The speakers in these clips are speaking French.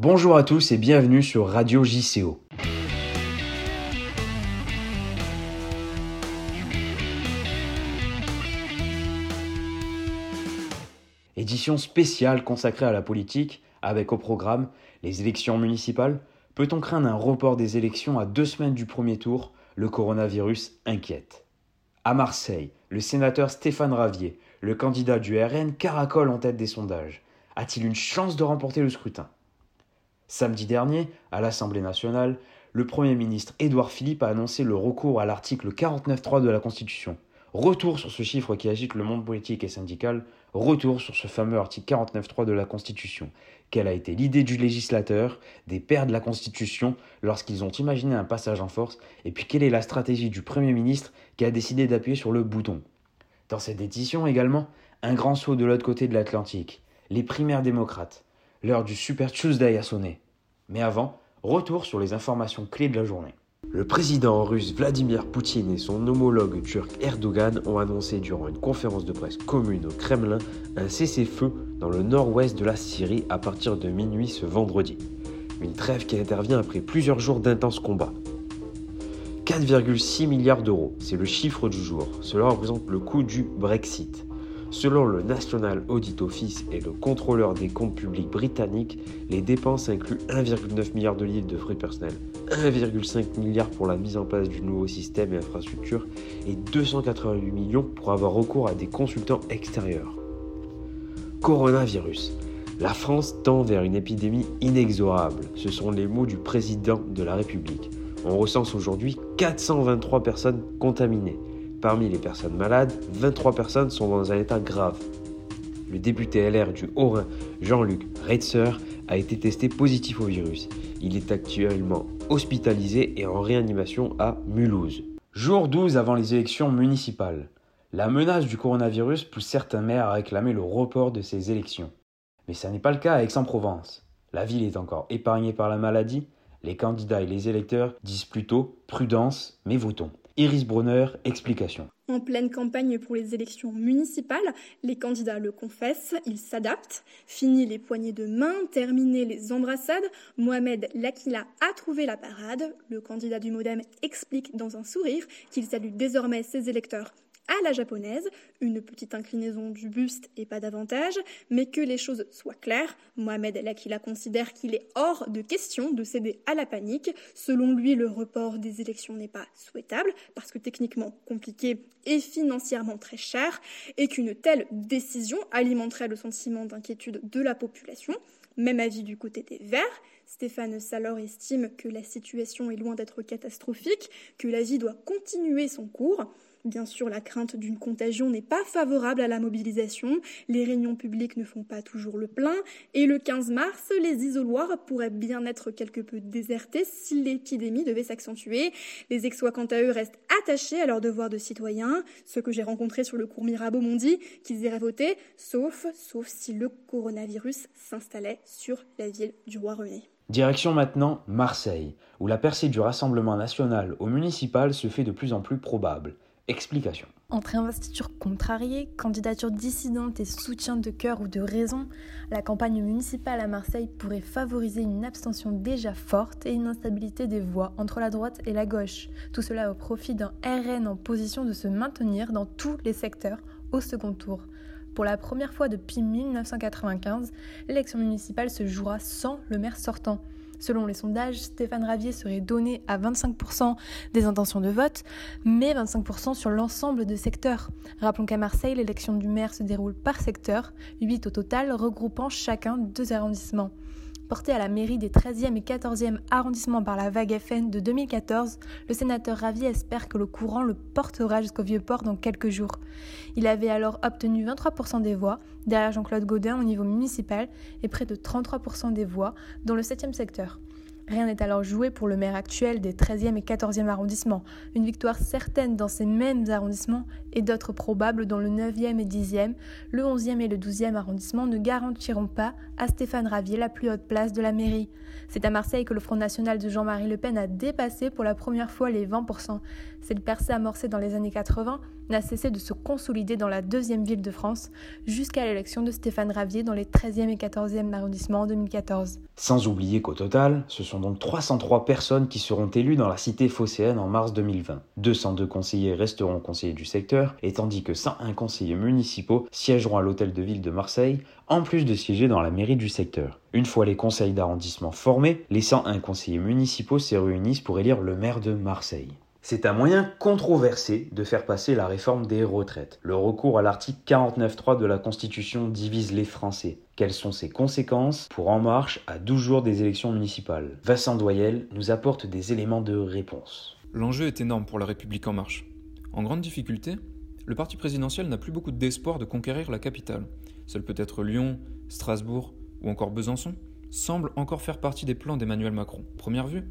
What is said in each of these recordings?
Bonjour à tous et bienvenue sur Radio JCO. Édition spéciale consacrée à la politique, avec au programme les élections municipales. Peut-on craindre un report des élections à deux semaines du premier tour? Le coronavirus inquiète. À Marseille, le sénateur Stéphane Ravier, le candidat du RN, caracole en tête des sondages. A-t-il une chance de remporter le scrutin? Samedi dernier, à l'Assemblée nationale, le Premier ministre Édouard Philippe a annoncé le recours à l'article 49.3 de la Constitution. Retour sur ce chiffre qui agite le monde politique et syndical, retour sur ce fameux article 49.3 de la Constitution. Quelle a été l'idée du législateur, des pères de la Constitution, lorsqu'ils ont imaginé un passage en force, et puis quelle est la stratégie du Premier ministre qui a décidé d'appuyer sur le bouton? Dans cette édition également, un grand saut de l'autre côté de l'Atlantique, les primaires démocrates. L'heure du Super Tuesday a sonné. Mais avant, retour sur les informations clés de la journée. Le président russe Vladimir Poutine et son homologue turc Erdogan ont annoncé durant une conférence de presse commune au Kremlin un cessez-feu dans le nord-ouest de la Syrie à partir de minuit ce vendredi. Une trêve qui intervient après plusieurs jours d'intenses combats. 4,6 milliards d'euros, c'est le chiffre du jour. Cela représente le coût du Brexit. Selon le National Audit Office et le contrôleur des comptes publics britannique, les dépenses incluent 1,9 milliard de livres de frais personnels, 1,5 milliard pour la mise en place du nouveau système et infrastructure et 288 millions pour avoir recours à des consultants extérieurs. Coronavirus. La France tend vers une épidémie inexorable. Ce sont les mots du président de la République. On recense aujourd'hui 423 personnes contaminées. Parmi les personnes malades, 23 personnes sont dans un état grave. Le député LR du Haut-Rhin, Jean-Luc Reitzer, a été testé positif au virus. Il est actuellement hospitalisé et en réanimation à Mulhouse. Jour 12 avant les élections municipales. La menace du coronavirus pousse certains maires à réclamer le report de ces élections. Mais ce n'est pas le cas à Aix-en-Provence. La ville est encore épargnée par la maladie. Les candidats et les électeurs disent plutôt prudence, mais votons. Iris Brunner, explication. En pleine campagne pour les élections municipales, les candidats le confessent, ils s'adaptent. Fini les poignées de main, terminé les embrassades, Mohamed Lakila a trouvé la parade. Le candidat du Modem explique dans un sourire qu'il salue désormais ses électeurs à la japonaise, une petite inclinaison du buste et pas davantage, mais que les choses soient claires, Mohamed Lakila considère qu'il est hors de question de céder à la panique. Selon lui, le report des élections n'est pas souhaitable parce que techniquement compliqué et financièrement très cher, et qu'une telle décision alimenterait le sentiment d'inquiétude de la population. Même avis du côté des Verts. Stéphane Salor estime que la situation est loin d'être catastrophique, que la vie doit continuer son cours. Bien sûr, la crainte d'une contagion n'est pas favorable à la mobilisation, les réunions publiques ne font pas toujours le plein, et le 15 mars, les isoloirs pourraient bien être quelque peu désertés si l'épidémie devait s'accentuer. Les Aixois, quant à eux, restent attachés à leur devoir de citoyens. Ceux que j'ai rencontrés sur le cours Mirabeau m'ont dit qu'ils iraient voter, sauf, sauf si le coronavirus s'installait sur la ville du Roi-René. Direction maintenant Marseille, où la percée du Rassemblement national au municipal se fait de plus en plus probable. Explication. Entre investiture contrariée, candidature dissidente et soutien de cœur ou de raison, la campagne municipale à Marseille pourrait favoriser une abstention déjà forte et une instabilité des voix entre la droite et la gauche. Tout cela au profit d'un RN en position de se maintenir dans tous les secteurs au second tour. Pour la première fois depuis 1995, l'élection municipale se jouera sans le maire sortant. Selon les sondages, Stéphane Ravier serait donné à 25% des intentions de vote, mais 25% sur l'ensemble des secteurs. Rappelons qu'à Marseille, l'élection du maire se déroule par secteur, 8 au total, regroupant chacun deux arrondissements. Porté à la mairie des 13e et 14e arrondissements par la vague FN de 2014, le sénateur Ravier espère que le courant le portera jusqu'au Vieux-Port dans quelques jours. Il avait alors obtenu 23% des voix, derrière Jean-Claude Gaudin au niveau municipal, et près de 33% des voix dans le 7e secteur. Rien n'est alors joué pour le maire actuel des 13e et 14e arrondissements. Une victoire certaine dans ces mêmes arrondissements et d'autres probables dans le 9e et 10e, le 11e et le 12e arrondissement ne garantiront pas à Stéphane Ravier la plus haute place de la mairie. C'est à Marseille que le Front National de Jean-Marie Le Pen a dépassé pour la première fois les 20%. Cette percée amorcée dans les années 80 n'a cessé de se consolider dans la deuxième ville de France jusqu'à l'élection de Stéphane Ravier dans les 13e et 14e arrondissements en 2014. Sans oublier qu'au total, ce sont donc 303 personnes qui seront élues dans la cité phocéenne en mars 2020. 202 conseillers resteront conseillers du secteur, et tandis que 101 conseillers municipaux siégeront à l'hôtel de ville de Marseille, en plus de siéger dans la mairie du secteur. Une fois les conseils d'arrondissement formés, les 101 conseillers municipaux se réunissent pour élire le maire de Marseille. C'est un moyen controversé de faire passer la réforme des retraites. Le recours à l'article 49.3 de la Constitution divise les Français. Quelles sont ses conséquences pour En Marche à 12 jours des élections municipales? Vincent Doyel nous apporte des éléments de réponse. L'enjeu est énorme pour la République En Marche. En grande difficulté, le parti présidentiel n'a plus beaucoup d'espoir de conquérir la capitale. Seul peut-être Lyon, Strasbourg ou encore Besançon semblent encore faire partie des plans d'Emmanuel Macron. Première vue,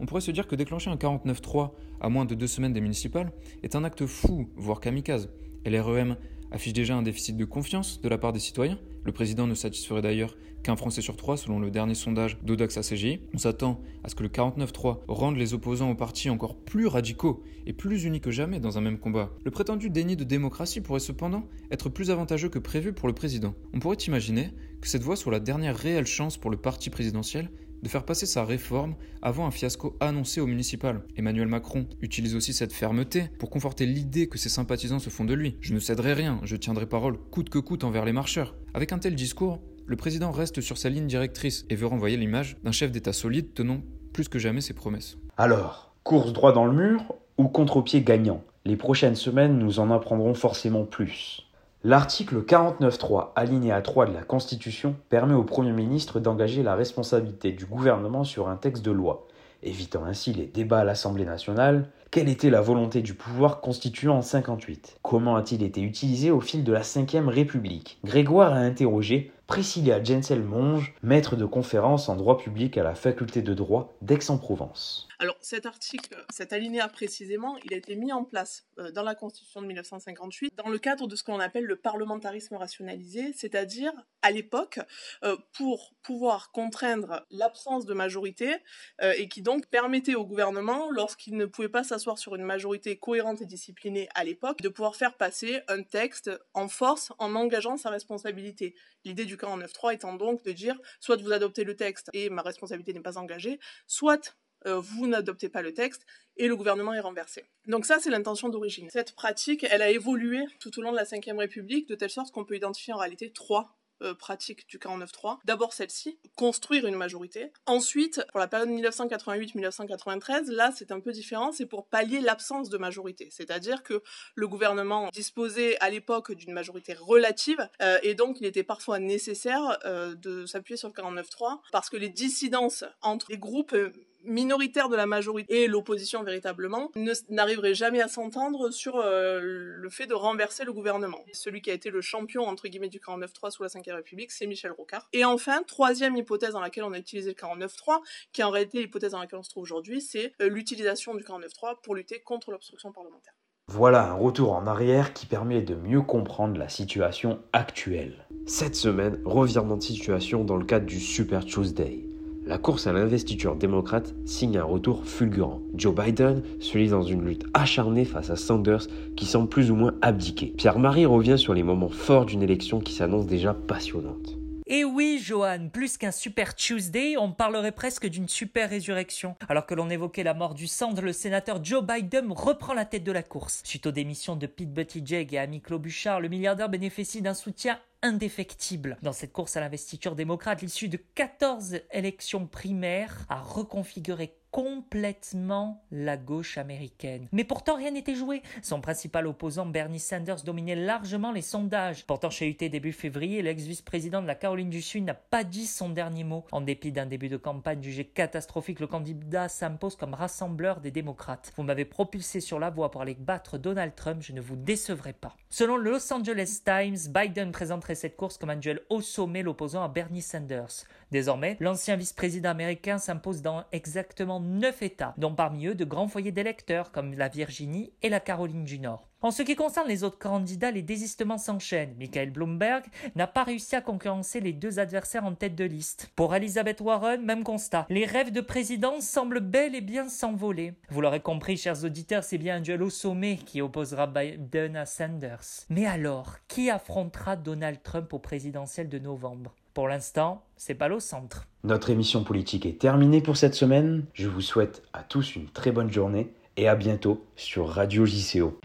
on pourrait se dire que déclencher un 49-3 à moins de deux semaines des municipales est un acte fou, voire kamikaze. LREM affiche déjà un déficit de confiance de la part des citoyens. Le président ne satisferait d'ailleurs qu'un Français sur trois, selon le dernier sondage d'Odax ACGI. On s'attend à ce que le 49-3 rende les opposants au parti encore plus radicaux et plus unis que jamais dans un même combat. Le prétendu déni de démocratie pourrait cependant être plus avantageux que prévu pour le président. On pourrait imaginer que cette voie soit la dernière réelle chance pour le parti présidentiel de faire passer sa réforme avant un fiasco annoncé au municipal. Emmanuel Macron utilise aussi cette fermeté pour conforter l'idée que ses sympathisants se font de lui. Je ne céderai rien, je tiendrai parole coûte que coûte envers les marcheurs. Avec un tel discours, le président reste sur sa ligne directrice et veut renvoyer l'image d'un chef d'État solide tenant plus que jamais ses promesses. Alors, course droit dans le mur ou contre-pied gagnant? Les prochaines semaines nous en apprendront forcément plus. L'article 49.3, alinéa 3 de la Constitution, permet au Premier ministre d'engager la responsabilité du gouvernement sur un texte de loi, évitant ainsi les débats à l'Assemblée nationale. Quelle était la volonté du pouvoir constituant en 58 Comment a-t-il été utilisé au fil de la Ve République? Grégoire a interrogé Priscilla Jensel-Monge, maître de conférence en droit public à la faculté de droit d'Aix-en-Provence. Alors cet article, cet alinéa précisément, il a été mis en place euh, dans la Constitution de 1958 dans le cadre de ce qu'on appelle le parlementarisme rationalisé, c'est-à-dire à, l'époque euh, pour pouvoir contraindre l'absence de majorité euh, et qui donc permettait au gouvernement, lorsqu'il ne pouvait pas s'asseoir sur une majorité cohérente et disciplinée à l'époque, de pouvoir faire passer un texte en force en engageant sa responsabilité. L'idée du 49.3 étant donc de dire soit vous adoptez le texte et ma responsabilité n'est pas engagée, soit euh, vous n'adoptez pas le texte et le gouvernement est renversé. Donc ça, c'est l'intention d'origine. Cette pratique, elle a évolué tout au long de la Ve République de telle sorte qu'on peut identifier en réalité trois euh, pratique du 49.3. D'abord celle-ci, construire une majorité. Ensuite, pour la période 1988-1993, là c'est un peu différent, c'est pour pallier l'absence de majorité. C'est-à-dire que le gouvernement disposait à l'époque d'une majorité relative euh, et donc il était parfois nécessaire euh, de s'appuyer sur le 49.3 parce que les dissidences entre les groupes minoritaire de la majorité et l'opposition véritablement n'arriverait jamais à s'entendre sur euh, le fait de renverser le gouvernement. Celui qui a été le champion entre guillemets du 49-3 sous la Ve République, c'est Michel Rocard. Et enfin, troisième hypothèse dans laquelle on a utilisé le 49-3, qui est en réalité l'hypothèse dans laquelle on se trouve aujourd'hui, c'est euh, l'utilisation du 49-3 pour lutter contre l'obstruction parlementaire. Voilà un retour en arrière qui permet de mieux comprendre la situation actuelle. Cette semaine, revirement de situation dans le cadre du Super Tuesday la course à l'investiture démocrate signe un retour fulgurant. Joe Biden se lit dans une lutte acharnée face à Sanders qui semble plus ou moins abdiquer. Pierre-Marie revient sur les moments forts d'une élection qui s'annonce déjà passionnante. Et oui, Johan, plus qu'un super Tuesday, on parlerait presque d'une super résurrection. Alors que l'on évoquait la mort du centre, le sénateur Joe Biden reprend la tête de la course. Suite aux démissions de Pete Buttigieg et Amy Klobuchar, le milliardaire bénéficie d'un soutien indéfectible. Dans cette course à l'investiture démocrate, l'issue de 14 élections primaires a reconfiguré complètement la gauche américaine. Mais pourtant, rien n'était joué. Son principal opposant, Bernie Sanders, dominait largement les sondages. Pourtant, chez UT début février, l'ex-vice-président de la Caroline du Sud n'a pas dit son dernier mot. En dépit d'un début de campagne jugé catastrophique, le candidat s'impose comme rassembleur des démocrates. Vous m'avez propulsé sur la voie pour aller battre Donald Trump, je ne vous décevrai pas. Selon le Los Angeles Times, Biden présenterait cette course comme un duel au sommet l'opposant à Bernie Sanders. Désormais, l'ancien vice-président américain s'impose dans exactement neuf États, dont parmi eux de grands foyers d'électeurs comme la Virginie et la Caroline du Nord. En ce qui concerne les autres candidats, les désistements s'enchaînent. Michael Bloomberg n'a pas réussi à concurrencer les deux adversaires en tête de liste. Pour Elizabeth Warren, même constat. Les rêves de présidence semblent bel et bien s'envoler. Vous l'aurez compris, chers auditeurs, c'est bien un duel au sommet qui opposera Biden à Sanders. Mais alors, qui affrontera Donald Trump au présidentiel de novembre? Pour l'instant, c'est pas au centre. Notre émission politique est terminée pour cette semaine. Je vous souhaite à tous une très bonne journée et à bientôt sur Radio JCO.